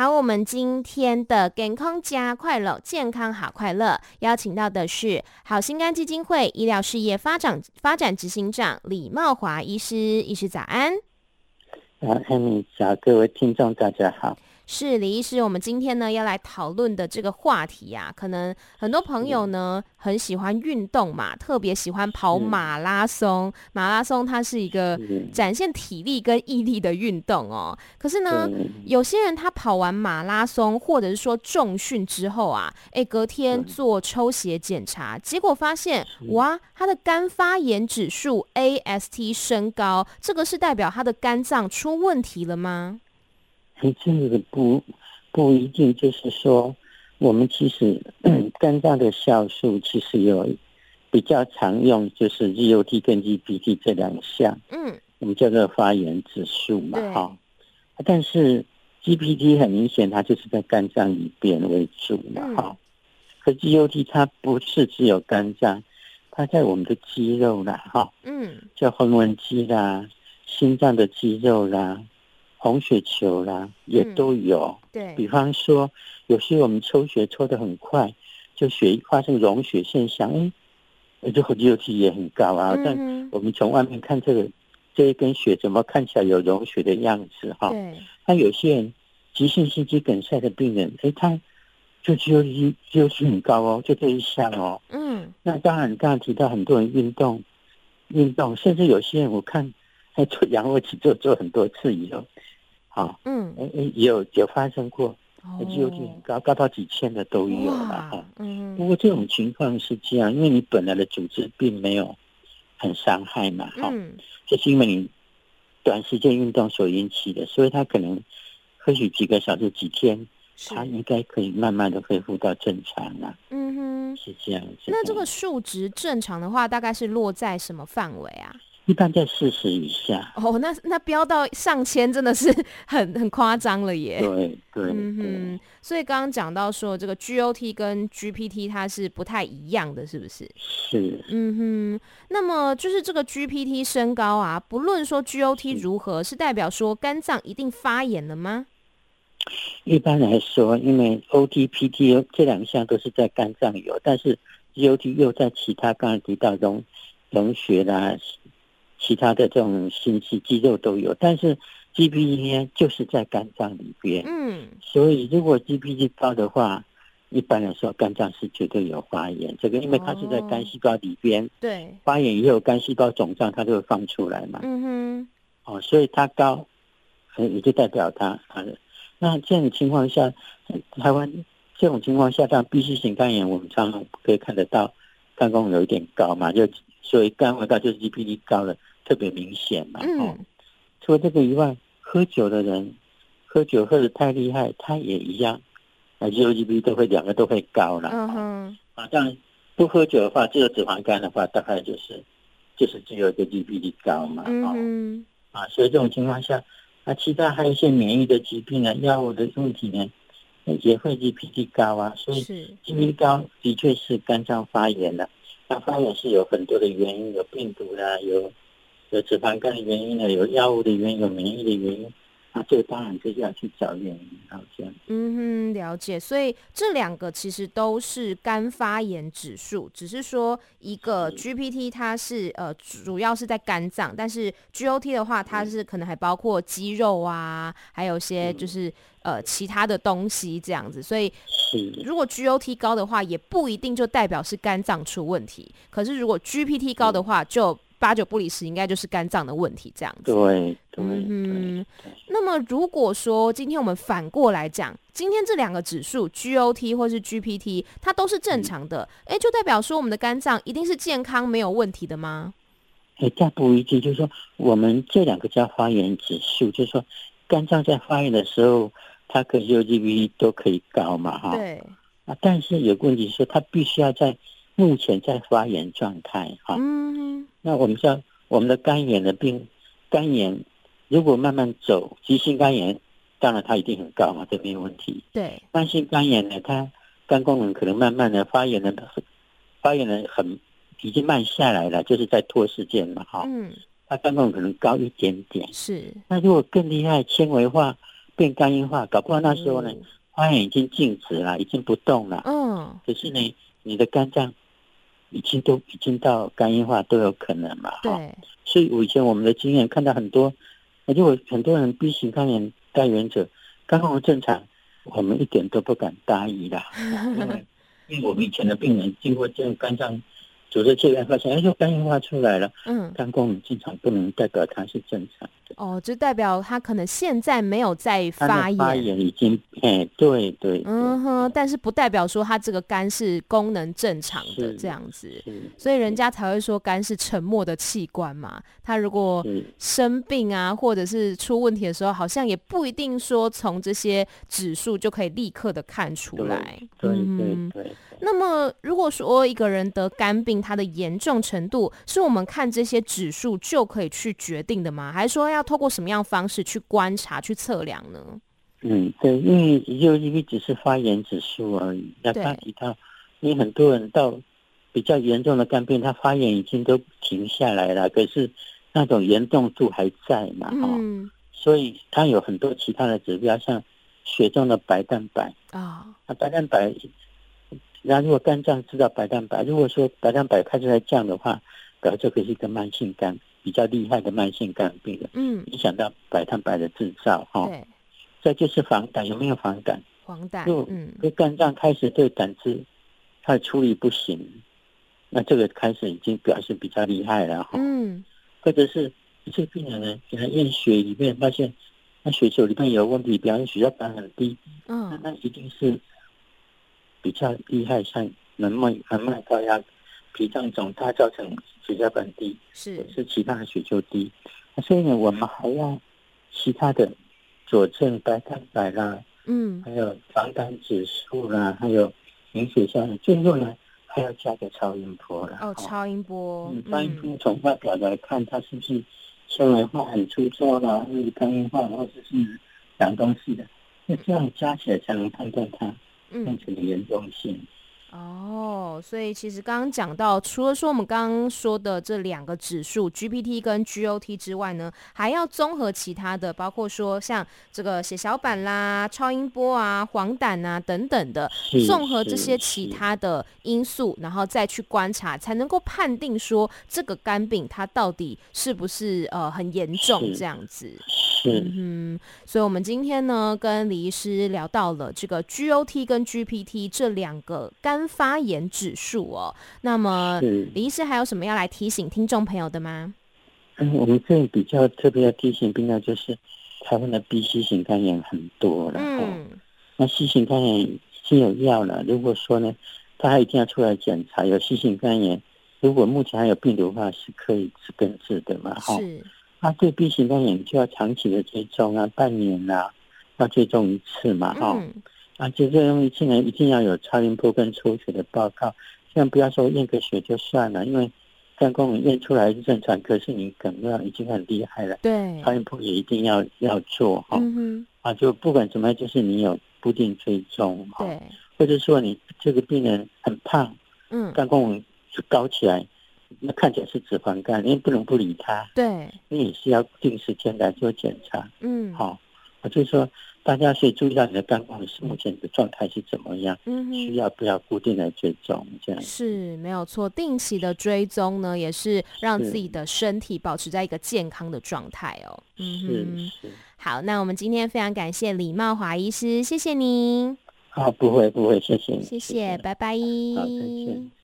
好，我们今天的健康加快乐，健康好快乐，邀请到的是好心肝基金会医疗事业发展发展执行长李茂华医师，医师早安。啊，艾米早，各位听众大家好。是李医师，我们今天呢要来讨论的这个话题呀、啊，可能很多朋友呢很喜欢运动嘛，特别喜欢跑马拉松。马拉松它是一个展现体力跟毅力的运动哦。可是呢，有些人他跑完马拉松或者是说重训之后啊，哎，隔天做抽血检查，结果发现哇，他的肝发炎指数 AST 升高，这个是代表他的肝脏出问题了吗？你这个不不一定，就是说，我们其实 肝脏的酵素其实有比较常用，就是 GOT 跟 GPT 这两项，嗯，我们叫做发炎指数嘛，哈。但是 GPT 很明显，它就是在肝脏里边为主嘛，哈。可 GOT 它不是只有肝脏，它在我们的肌肉啦，哈，嗯，叫横纹肌啦，心脏的肌肉啦。红血球啦，也都有。嗯、对，比方说，有些我们抽血抽得很快，就血发生溶血现象，哎，这个 GOT 也很高啊。嗯、但我们从外面看这个这一根血，怎么看起来有溶血的样子？哈，对。那有些人急性心肌梗塞的病人，哎，他就 GOT GOT 很高哦，就这一项哦。嗯。那当然，刚刚提到很多人运动，运动，甚至有些人我看在做仰卧起坐做很多次以后。好，嗯，哎哎，也有有发生过，GOT 很高，高到几千的都有了哈。嗯，不过这种情况是这样，因为你本来的组织并没有很伤害嘛，哈，就是因为你短时间运动所引起的，所以它可能或许几个小时、几天，它应该可以慢慢的恢复到正常了。嗯哼，是这样子。那这个数值正常的话，大概是落在什么范围啊？一般在四十以下哦，那那飙到上千真的是 很很夸张了耶。对对，嗯哼。所以刚刚讲到说这个 GOT 跟 GPT 它是不太一样的，是不是？是。嗯哼。那么就是这个 GPT 升高啊，不论说 GOT 如何，是代表说肝脏一定发炎了吗？一般来说，因为 OT、PT 这两项都是在肝脏有，但是 GOT 又在其他刚才提到中溶血啦。其他的这种心肌肌肉都有，但是 GPT 呢，就是在肝脏里边。嗯，所以如果 GPT 高的话，一般来说肝脏是绝对有发炎。这个因为它是在肝细胞里边，对，发炎以后肝细胞肿胀，它就会放出来嘛。嗯哼，哦，所以它高，也就代表它它的。那这种情况下，台湾这种情况下，像 B C 型肝炎，我们常常可以看得到肝功能有一点高嘛，就所以肝回到就是 GPD 高了。特别明显嘛，哦，除了这个以外，喝酒的人喝酒喝得太厉害，他也一样，啊，GOT 都会两个都会高了。嗯哼，啊，当然不喝酒的话，只有脂肪肝的话，大概就是就是只有一个 GPD 高嘛，嗯啊，所以这种情况下，啊，其他还有一些免疫的疾病啊，药物的问题呢，也会 GPD 高啊，所以 GPD 高的确是肝脏发炎了，它发炎是有很多的原因，有病毒啦，有。有脂肪肝的原因呢，有药物的原因，有免疫的原因，那这个当然就是要去找原因，然后这样。嗯哼，了解。所以这两个其实都是肝发炎指数，只是说一个 GPT 它是呃主要是在肝脏，但是 GOT 的话，它是可能还包括肌肉啊，还有些就是呃其他的东西这样子。所以如果 GOT 高的话，也不一定就代表是肝脏出问题。可是如果 GPT 高的话，就八九不离十，应该就是肝脏的问题，这样子。对对嗯，那么如果说今天我们反过来讲，今天这两个指数 GOT 或是 GPT，它都是正常的，哎、嗯，就代表说我们的肝脏一定是健康没有问题的吗？哎，这不一定，就是说我们这两个叫发炎指数，就是说肝脏在发炎的时候，它可以 GOT 都可以高嘛，哈。对。啊，但是有个问题是说，它必须要在目前在发炎状态，哈。嗯。那我们像我们的肝炎的病，肝炎如果慢慢走，急性肝炎，当然它一定很高嘛，这没有问题。对，慢性肝炎呢，它肝功能可能慢慢的发炎的，发炎的很已经慢下来了，就是在拖时间嘛，哈。嗯。它肝功能可能高一点点。是。那如果更厉害，纤维化变肝硬化，搞不好那时候呢，嗯、发炎已经静止了，已经不动了。嗯，可是呢，你的肝脏已经都已经到肝硬化都有可能嘛。对，所以我以前我们的经验看到很多，而且我很多人 B 型肝炎带原者，肝功能正常，我们一点都不敢大意的，因为因为我们以前的病人经过这样肝脏。组织切片发现，哎，就肝硬化出来了。嗯，肝功能正常不能代表它是正常的。哦，就代表他可能现在没有在发炎，发炎已经，哎，对对。嗯哼，但是不代表说他这个肝是功能正常的这样子，所以人家才会说肝是沉默的器官嘛。他如果生病啊，或者是出问题的时候，好像也不一定说从这些指数就可以立刻的看出来。对对对，对。那么，如果说一个人得肝病，它的严重程度是我们看这些指数就可以去决定的吗？还是说要透过什么样方式去观察、去测量呢？嗯，对，因为就因为只是发炎指数而已。那刚提到，因为很多人到比较严重的肝病，他发炎已经都停下来了，可是那种严重度还在嘛？嗯、哦，所以他有很多其他的指标，像血中的白蛋白啊，那、哦、白蛋白。那如果肝脏知道白蛋白，如果说白蛋白开始在降的话，表示这个是一个慢性肝比较厉害的慢性肝病了。嗯，影响到白蛋白的制造哈。对。再就是黄疸，有没有黄疸？黄疸。就嗯，就肝脏开始对胆汁它的处理不行，那这个开始已经表示比较厉害了哈。嗯。或者是一些病人呢，给他验血里面发现，那血球里面有问题，表示血小板很低。嗯。那那一定是。比较厉害，像能脉、能脉高压、脾脏肿大，造成血小板低，是是其他的血就低。所以呢，我们还要其他的佐证白蛋白啦，嗯，还有黄疸指数啦，还有凝血效应，最后呢还要加个超音波啦。哦，超音波，嗯，超音波从外表来看，它是不是纤维化很粗糙啦，或者肝硬化，或者是阳东西的？那这样加起来才能判断它。嗯，这个严重性。哦，所以其实刚刚讲到，除了说我们刚刚说的这两个指数 GPT 跟 GOT 之外呢，还要综合其他的，包括说像这个血小板啦、超音波啊、黄疸啊等等的，综合这些其他的因素，然后再去观察，才能够判定说这个肝病它到底是不是呃很严重这样子。嗯哼，所以我们今天呢跟李医师聊到了这个 GOT 跟 GPT 这两个肝发炎指数哦。那么李医师还有什么要来提醒听众朋友的吗？嗯，我们这里比较特别要提醒病人就是台湾的 B、C 型肝炎很多了。嗯，那 C 型肝炎已经有药了，如果说呢，大家一定要出来检查有 C 型肝炎，如果目前还有病毒的话，是可以治根治的嘛？是。啊，对 B 型肝炎就要长期的追踪啊，半年啊，要追踪一次嘛，哈、嗯。啊，就这种一次呢，一定要有超音波跟抽血的报告，千万不要说验个血就算了，因为肝功能验出来是正常，可是你可能已经很厉害了。对，超音波也一定要要做哈。嗯哼。啊，就不管怎么样，就是你有固定追踪哈。对。或者说你这个病人很胖，嗯，肝功能就高起来。那看起来是脂肪肝，因为不能不理他。对，你也是要定时间来做检查。嗯，好，我就说大家需要注意到你的肝功能是目前的状态是怎么样。嗯，需要不要固定的追踪这样？是没有错，定期的追踪呢，也是让自己的身体保持在一个健康的状态哦。嗯，是是。好，那我们今天非常感谢李茂华医师，谢谢您。好，不会不会，谢谢，谢谢，拜拜。好，再见。